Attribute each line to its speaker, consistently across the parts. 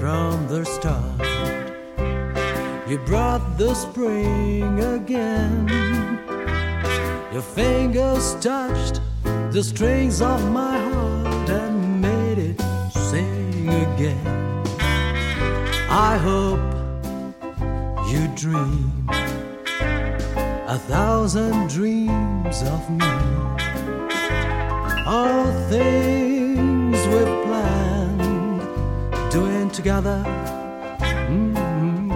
Speaker 1: from the start. You brought the spring again. Your fingers touched the strings of my heart and made it sing again. I hope you dream a thousand dreams of me. All things we've planned, together. Mm-hmm.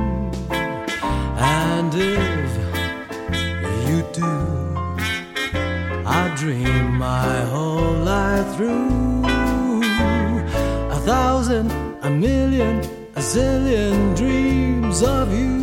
Speaker 1: And if you do, I dream my whole life through a thousand, a million, a zillion dreams of you.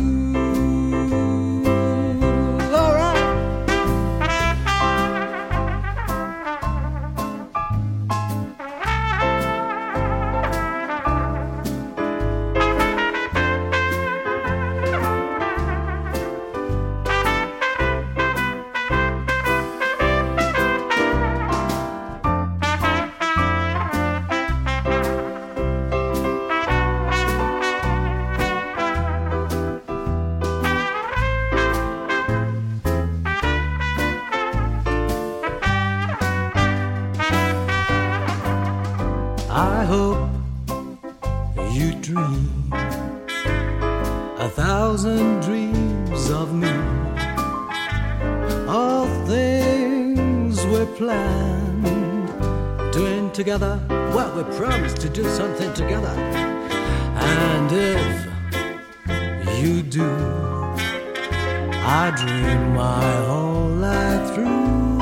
Speaker 1: Hope you dream a thousand dreams of me. All things we planned, doing together. Well, we promised to do something together. And if you do, I dream my whole life through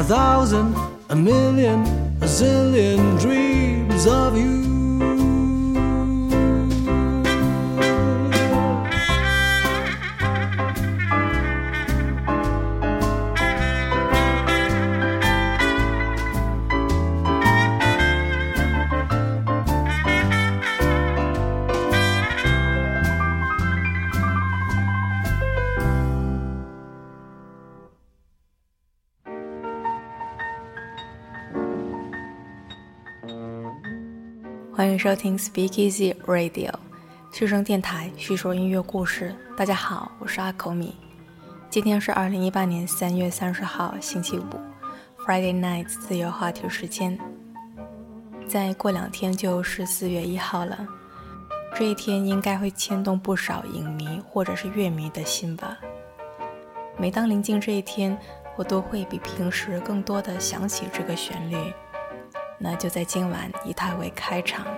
Speaker 1: a thousand, a million, a zillion dreams of you.
Speaker 2: 收听 Speakeasy Radio，旭声电台叙说音乐故事。大家好，我是阿口米。今天是二零一八年三月三十号，星期五，Friday Night 自由话题时间。再过两天就是四月一号了，这一天应该会牵动不少影迷或者是乐迷的心吧。每当临近这一天，我都会比平时更多的想起这个旋律。那就在今晚以它为开场，《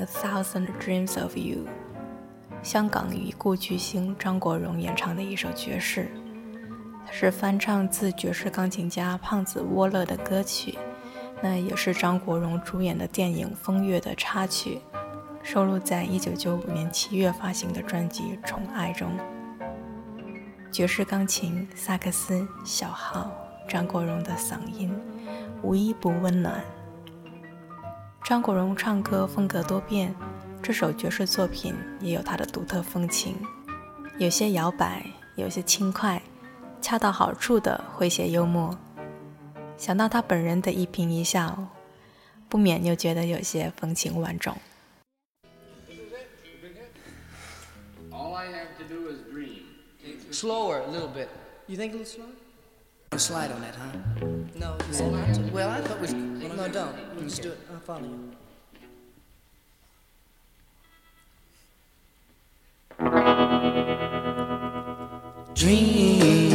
Speaker 2: A Thousand Dreams of You》，香港已故巨星张国荣演唱的一首爵士，是翻唱自爵士钢琴家胖子沃勒的歌曲，那也是张国荣主演的电影《风月》的插曲，收录在1995年7月发行的专辑《宠爱》中。爵士钢琴、萨克斯、小号，张国荣的嗓音，无一不温暖。张国荣唱歌风格多变，这首爵士作品也有他的独特风情，有些摇摆，有些轻快，恰到好处的诙谐幽默。想到他本人的一颦一笑，不免又觉得有些风情万种。
Speaker 3: All I have to do is dream.
Speaker 4: Slower a little bit. You think a little slower? Slide on that, huh? No, you said not to. Well, I thought we. No, don't. We'll just do it. I'll follow you.
Speaker 1: Dream,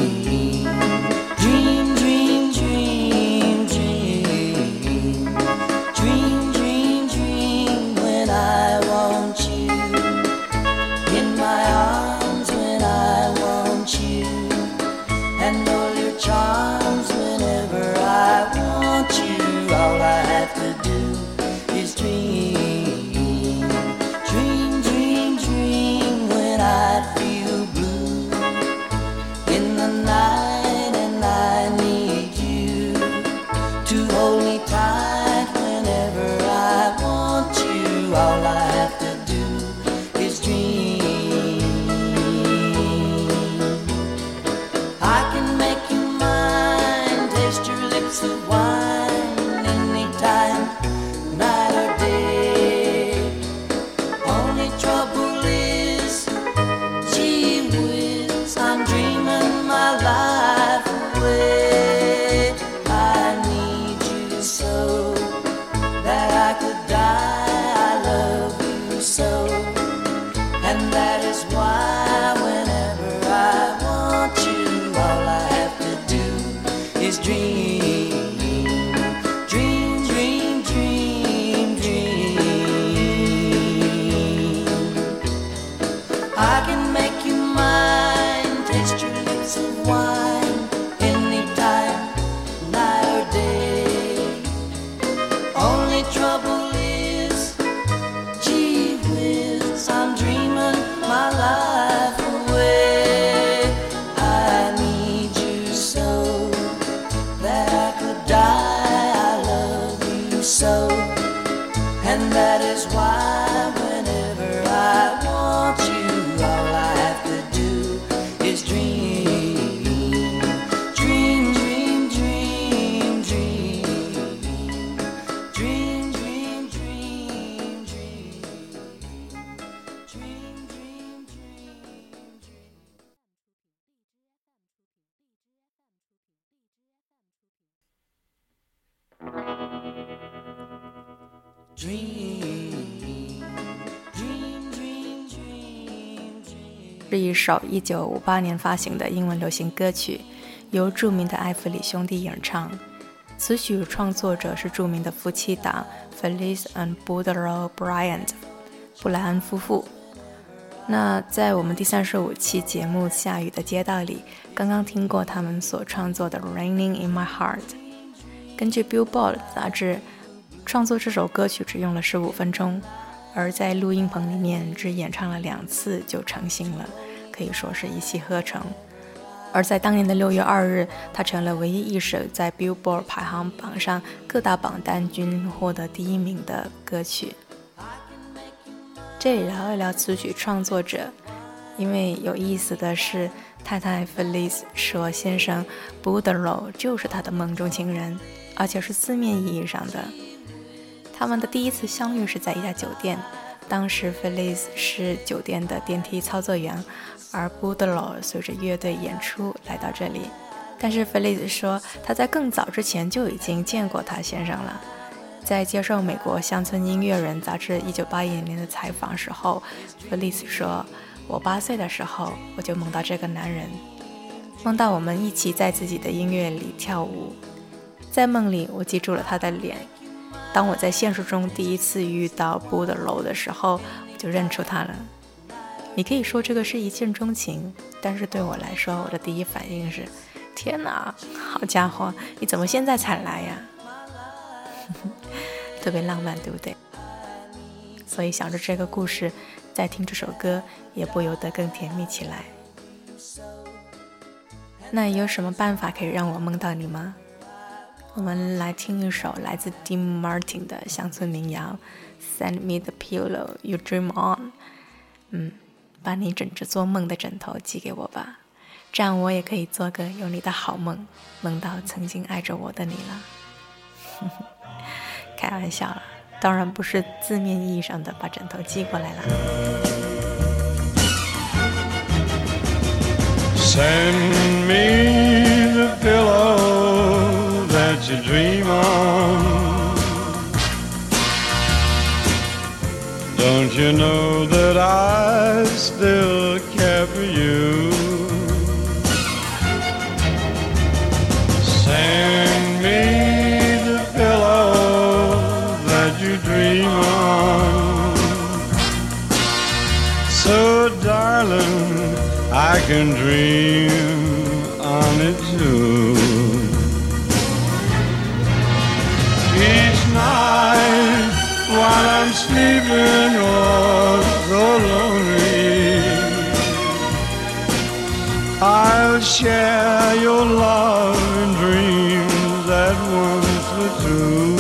Speaker 2: 是一首1958年发行的英文流行歌曲，由著名的艾弗里兄弟演唱。词曲创作者是著名的夫妻档 Felice and b o u d r e a u Bryant 布莱恩夫妇。那在我们第三十五期节目《下雨的街道》里，刚刚听过他们所创作的《Raining in My Heart》。根据 Billboard 杂志，创作这首歌曲只用了十五分钟，而在录音棚里面只演唱了两次就成型了，可以说是一气呵成。而在当年的六月二日，它成了唯一一首在 Billboard 排行榜上各大榜单均获得第一名的歌曲。这里聊一聊词曲创作者，因为有意思的是，太太 Felice 说先生 Boudreaux 就是她的梦中情人，而且是字面意义上的。他们的第一次相遇是在一家酒店，当时 Felice 是酒店的电梯操作员，而 Boudreaux 随着乐队演出来到这里。但是 Felice 说他在更早之前就已经见过他先生了。在接受美国乡村音乐人杂志1981年的采访时候，Felice 说：“我八岁的时候我就梦到这个男人，梦到我们一起在自己的音乐里跳舞，在梦里我记住了他的脸。当我在现实中第一次遇到 Boudreaux 的时候，我就认出他了。你可以说这个是一见钟情，但是对我来说，我的第一反应是：天哪，好家伙，你怎么现在才来呀？” 特别浪漫，对不对？所以想着这个故事，再听这首歌，也不由得更甜蜜起来。那有什么办法可以让我梦到你吗？我们来听一首来自 Dean Martin 的乡村民谣《Send Me the Pillow You Dream On》。嗯，把你枕着做梦的枕头寄给我吧，这样我也可以做个有你的好梦，梦到曾经爱着我的你了。开玩笑了，当然不是字面意义上的把枕头寄过来了。
Speaker 5: Send me the pillow you dream on. Don't you know that I still care for you? Send me the pillow that you dream on. So, darling, I can dream even you're so lonely. I'll share your love and dreams that once were true.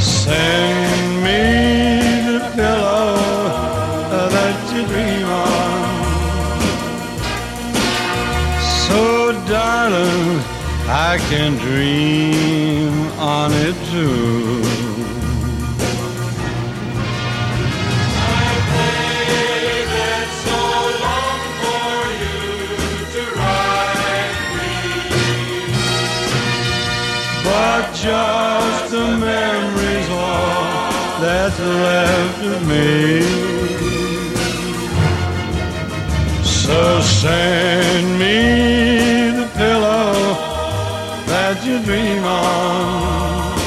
Speaker 5: Send me the pillow that you dream on.
Speaker 6: I can dream on it too. I pray so long for you to write me, but just the memories all that's left of me. So send me you dream on.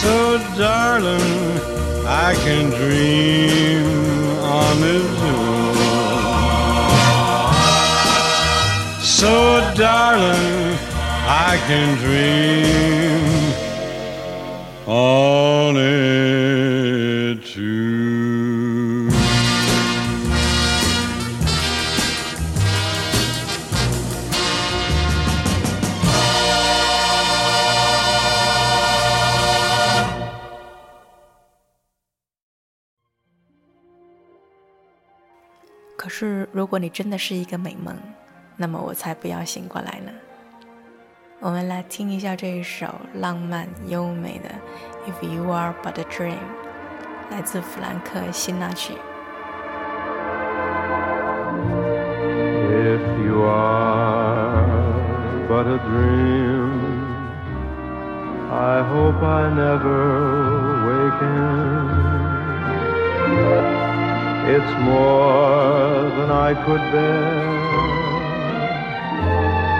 Speaker 6: So darling, I can dream on. So darling, I can dream on
Speaker 2: 可是，如果你真的是一个美梦，那么我才不要醒过来呢。我们来听一下这一首浪漫优美的《If You Are But a Dream》，来自弗兰克·辛纳曲。
Speaker 6: If you are but a dream, I hope I never waken. It's more than I could bear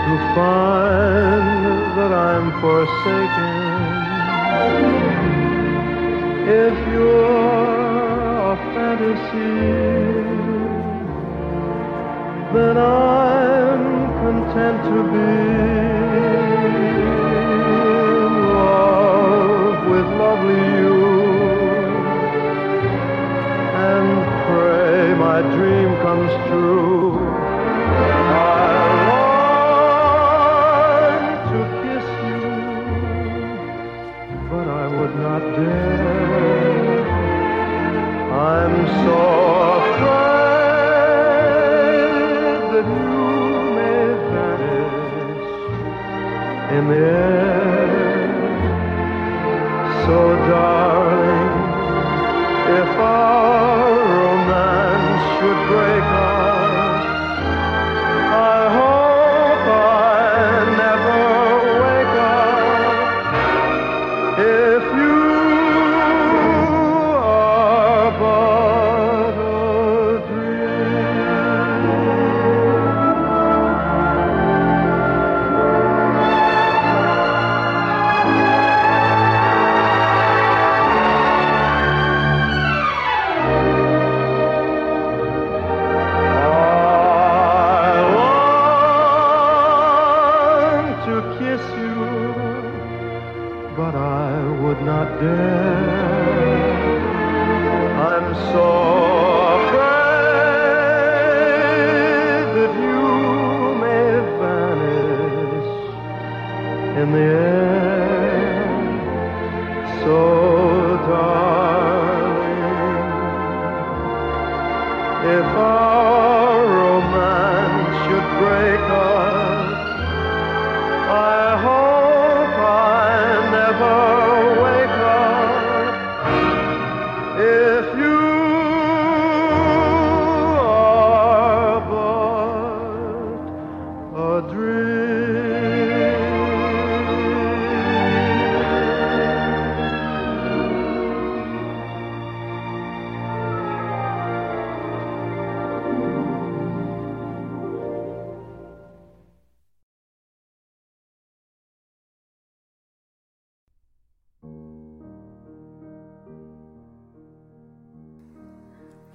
Speaker 6: to find that I'm forsaken. If you're a fantasy, then I'm content to be in love with lovely you pray my dream comes true. I long to kiss you, but I would not dare. I'm so in the air. So,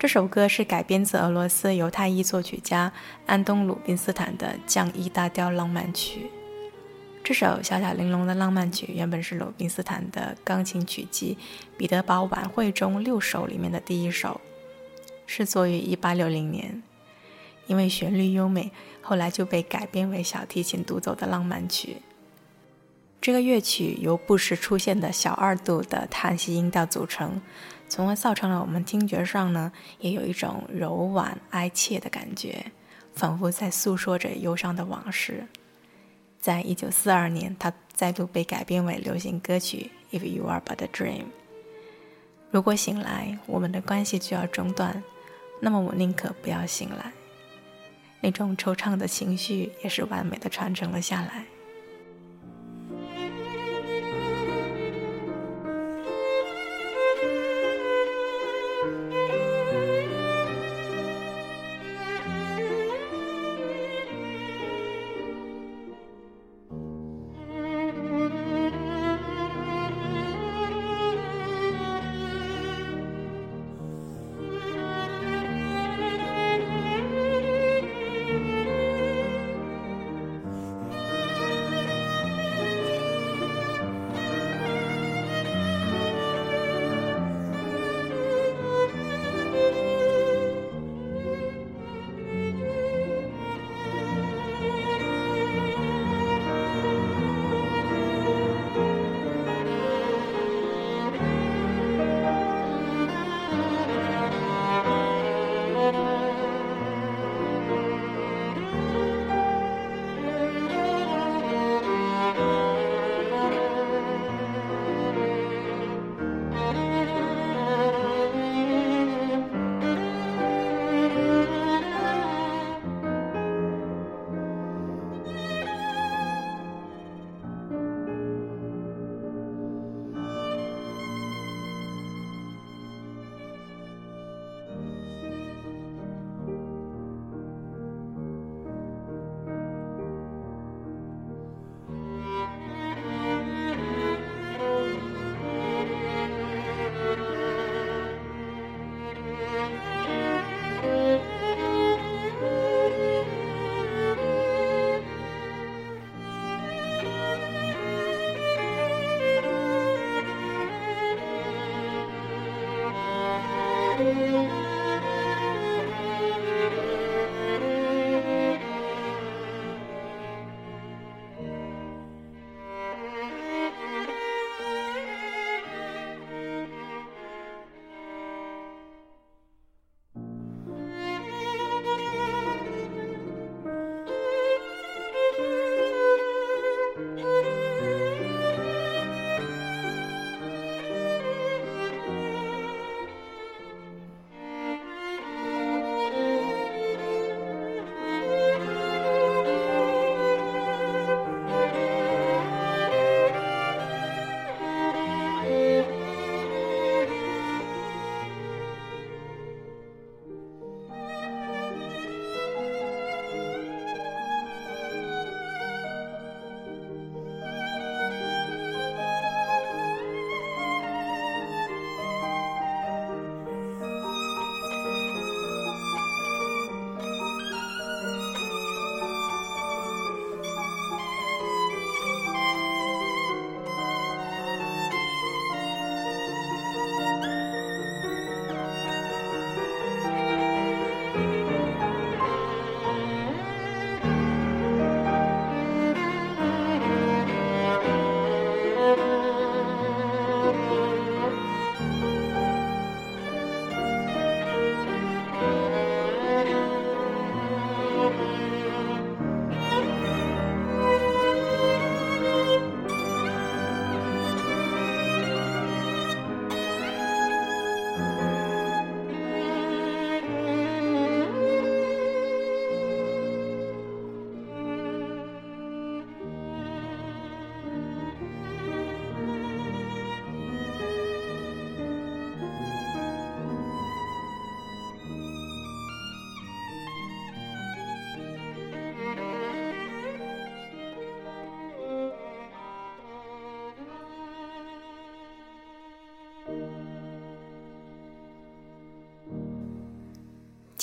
Speaker 2: 这首歌是改编自俄罗斯犹太裔作曲家安东·鲁宾斯坦的降 E 大调浪漫曲。这首小巧玲珑的浪漫曲原本是鲁宾斯坦的钢琴曲集《彼得堡晚会》中六首里面的第一首，是作于1860年。因为旋律优美，后来就被改编为小提琴独奏的浪漫曲。这个乐曲由不时出现的小二度的叹息音调组成，从而造成了我们听觉上呢也有一种柔婉哀切的感觉，仿佛在诉说着忧伤的往事。在一九四二年，它再度被改编为流行歌曲《If You Are But a Dream》。如果醒来，我们的关系就要中断，那么我宁可不要醒来。那种惆怅的情绪也是完美的传承了下来。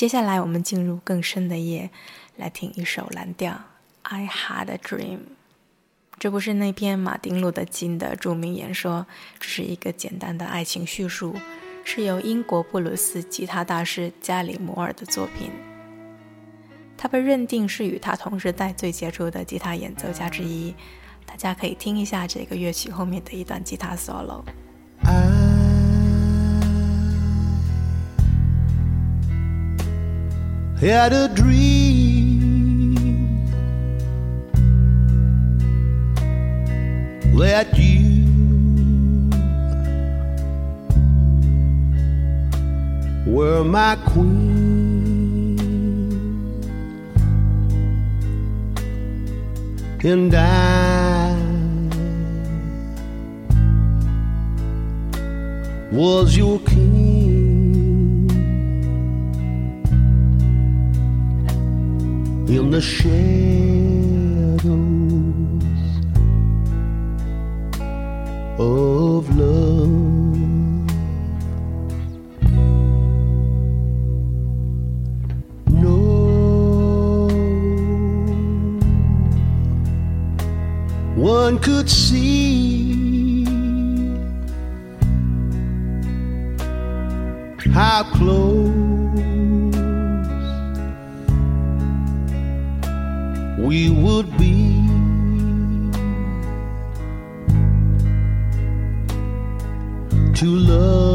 Speaker 2: 接下来，我们进入更深的夜，来听一首蓝调《I Had a Dream》。这不是那篇马丁·路德·金的著名演说，只是一个简单的爱情叙述，是由英国布鲁斯吉他大师加里摩尔的作品。他被认定是与他同时代最杰出的吉他演奏家之一。大家可以听一下这个乐曲后面的一段吉他 solo。
Speaker 7: had a dream that you were my queen, and I was your king. in the shadows of love. No, one could see how close. we would be. To love.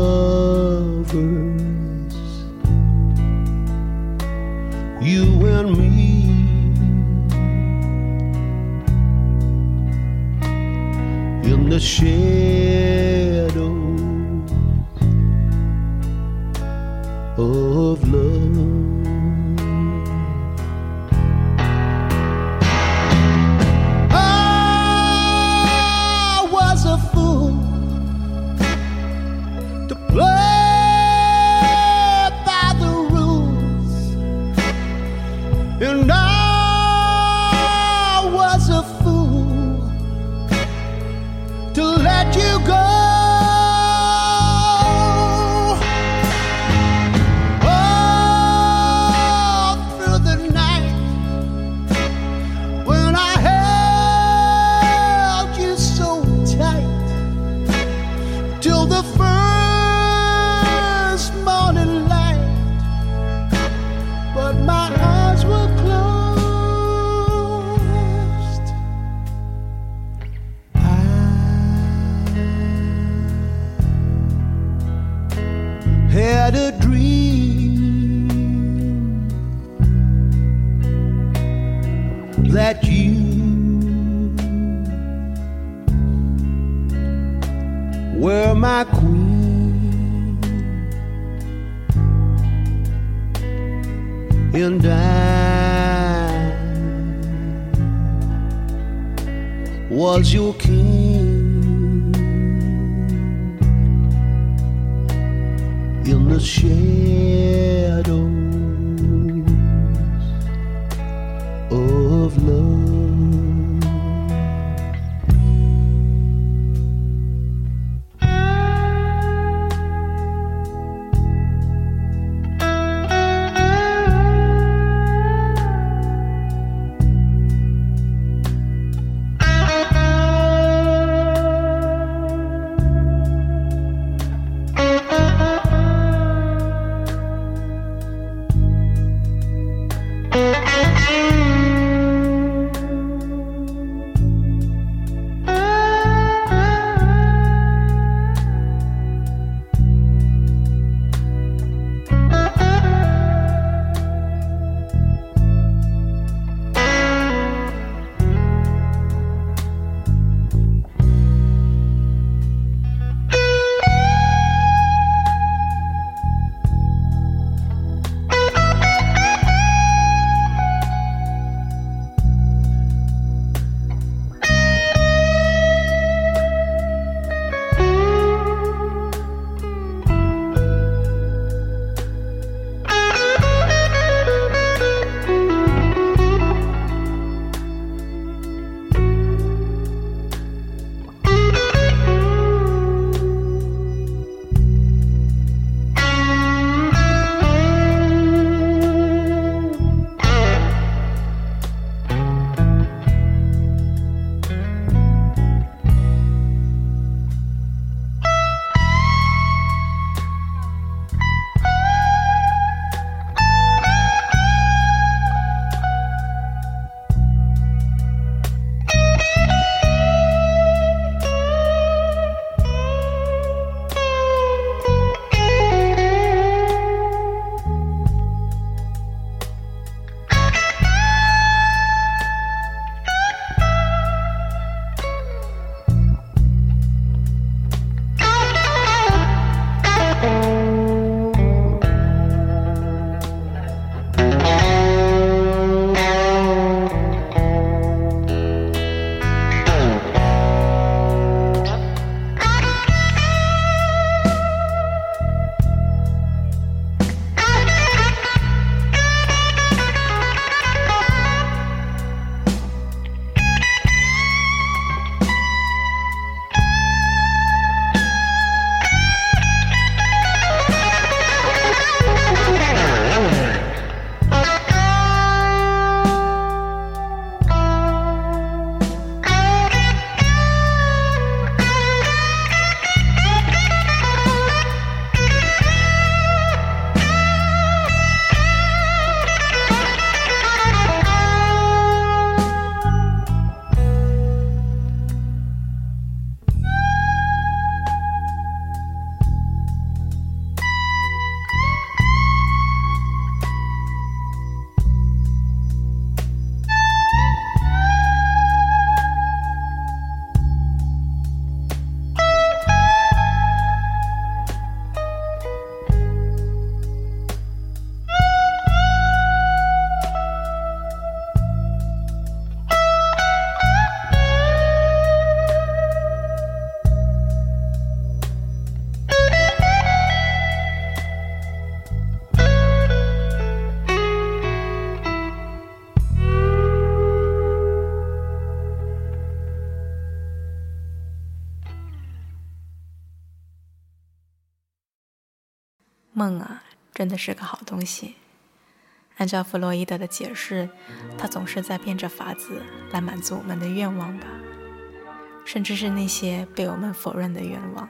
Speaker 8: 梦啊，真的是个好东西。按照弗洛伊德的解释，他总是在变着法子来满足我们的愿望吧，甚至是那些被我们否认的愿望。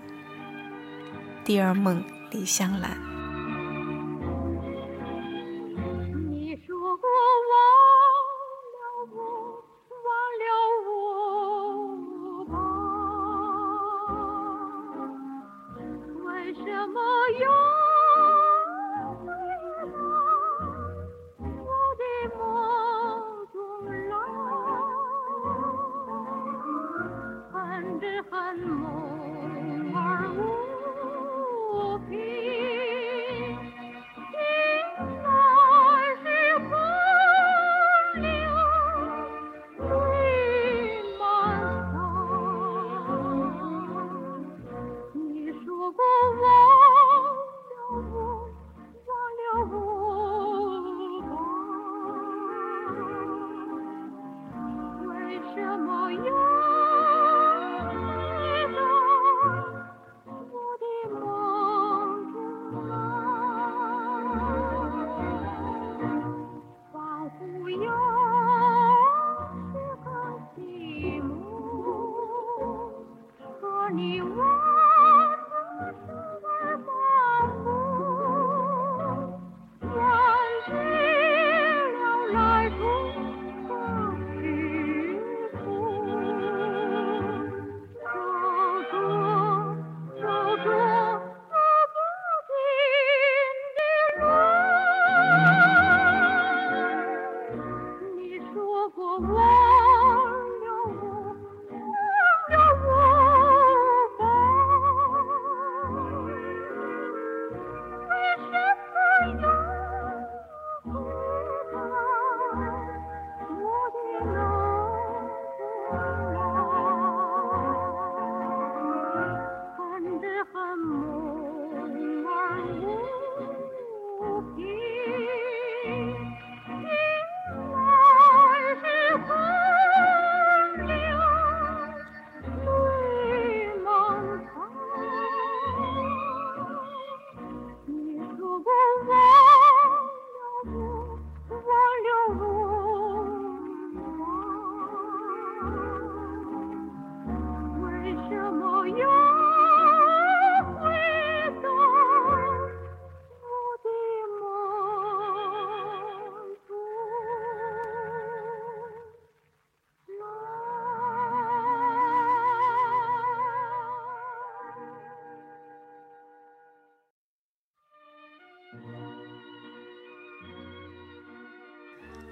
Speaker 8: 第二梦，李香兰。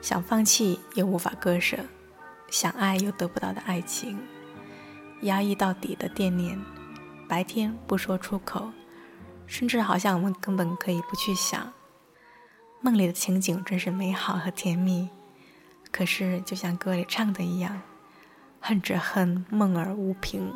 Speaker 8: 想放弃又无法割舍，想爱又得不到的爱情，压抑到底的惦念，白天不说出口，甚至好像我们根本可以不去想。梦里的情景真是美好和甜蜜，可是就像歌里唱的一样，恨只恨梦儿无凭。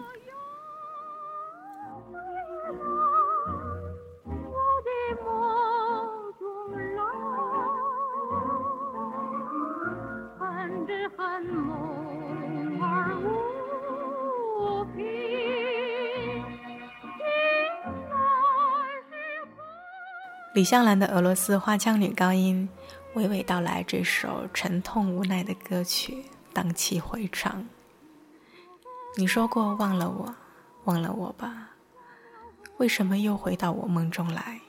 Speaker 8: 李香兰的俄罗斯花腔女高音娓娓道来这首沉痛无奈的歌曲，荡气回肠。你说过忘了我，忘了我吧？为什么又回到我梦中来？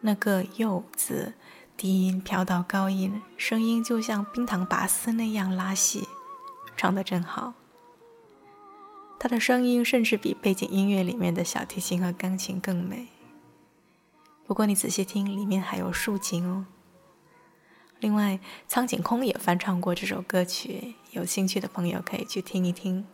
Speaker 8: 那个“又”字，低音飘到高音，声音就像冰糖拔丝那样拉细，唱得真好。他的声音甚至比背景音乐里面的小提琴和钢琴更美。不过你仔细听，里面还有竖琴哦。另外，苍井空也翻唱过这首歌曲，有兴趣的朋友可以去听一听。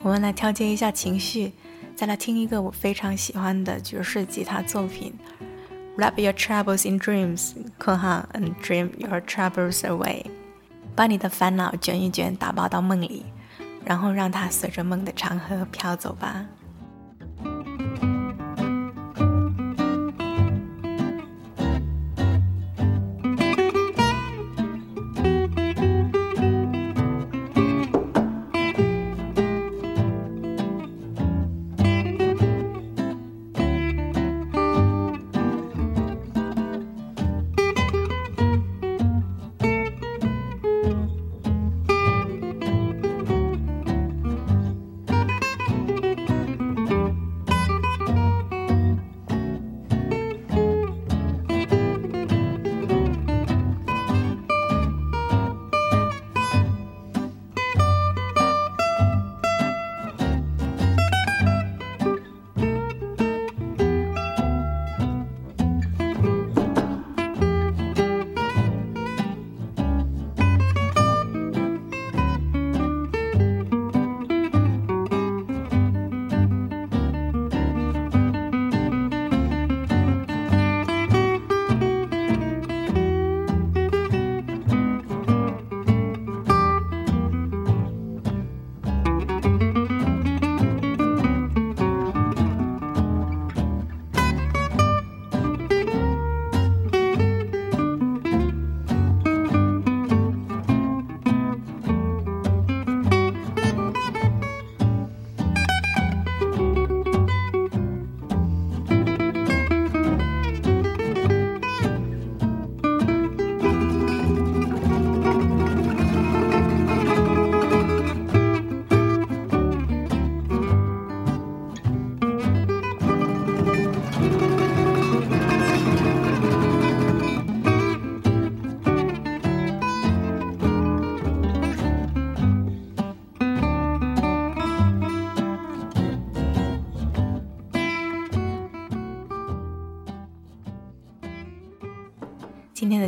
Speaker 8: 我们来调节一下情绪，再来听一个我非常喜欢的爵士吉他作品《Wrap Your Troubles in Dreams》（括号 and Dream Your Troubles Away），把你的烦恼卷一卷，打包到梦里，然后让它随着梦的长河飘走吧。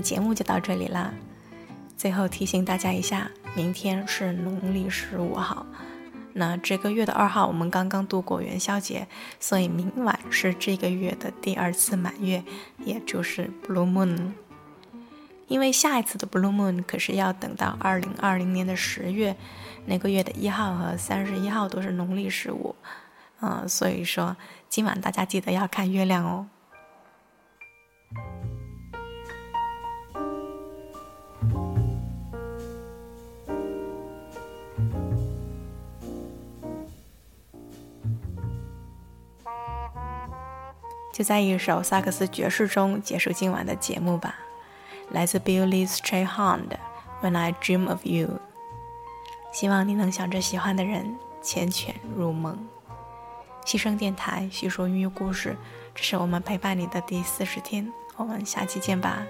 Speaker 2: 节目就到这里啦。最后提醒大家一下，明天是农历十五号，那这个月的二号我们刚刚度过元宵节，所以明晚是这个月的第二次满月，也就是 Blue Moon。因为下一次的 Blue Moon 可是要等到二零二零年的十月，那个月的一号和三十一号都是农历十五，嗯，所以说今晚大家记得要看月亮哦。就在一首萨克斯爵士中结束今晚的节目吧。来自 Billy Strayhorn 的《When I Dream of You》，希望你能想着喜欢的人缱绻入梦。牺牲电台叙说音乐故事，这是我们陪伴你的第四十天，我们下期见吧。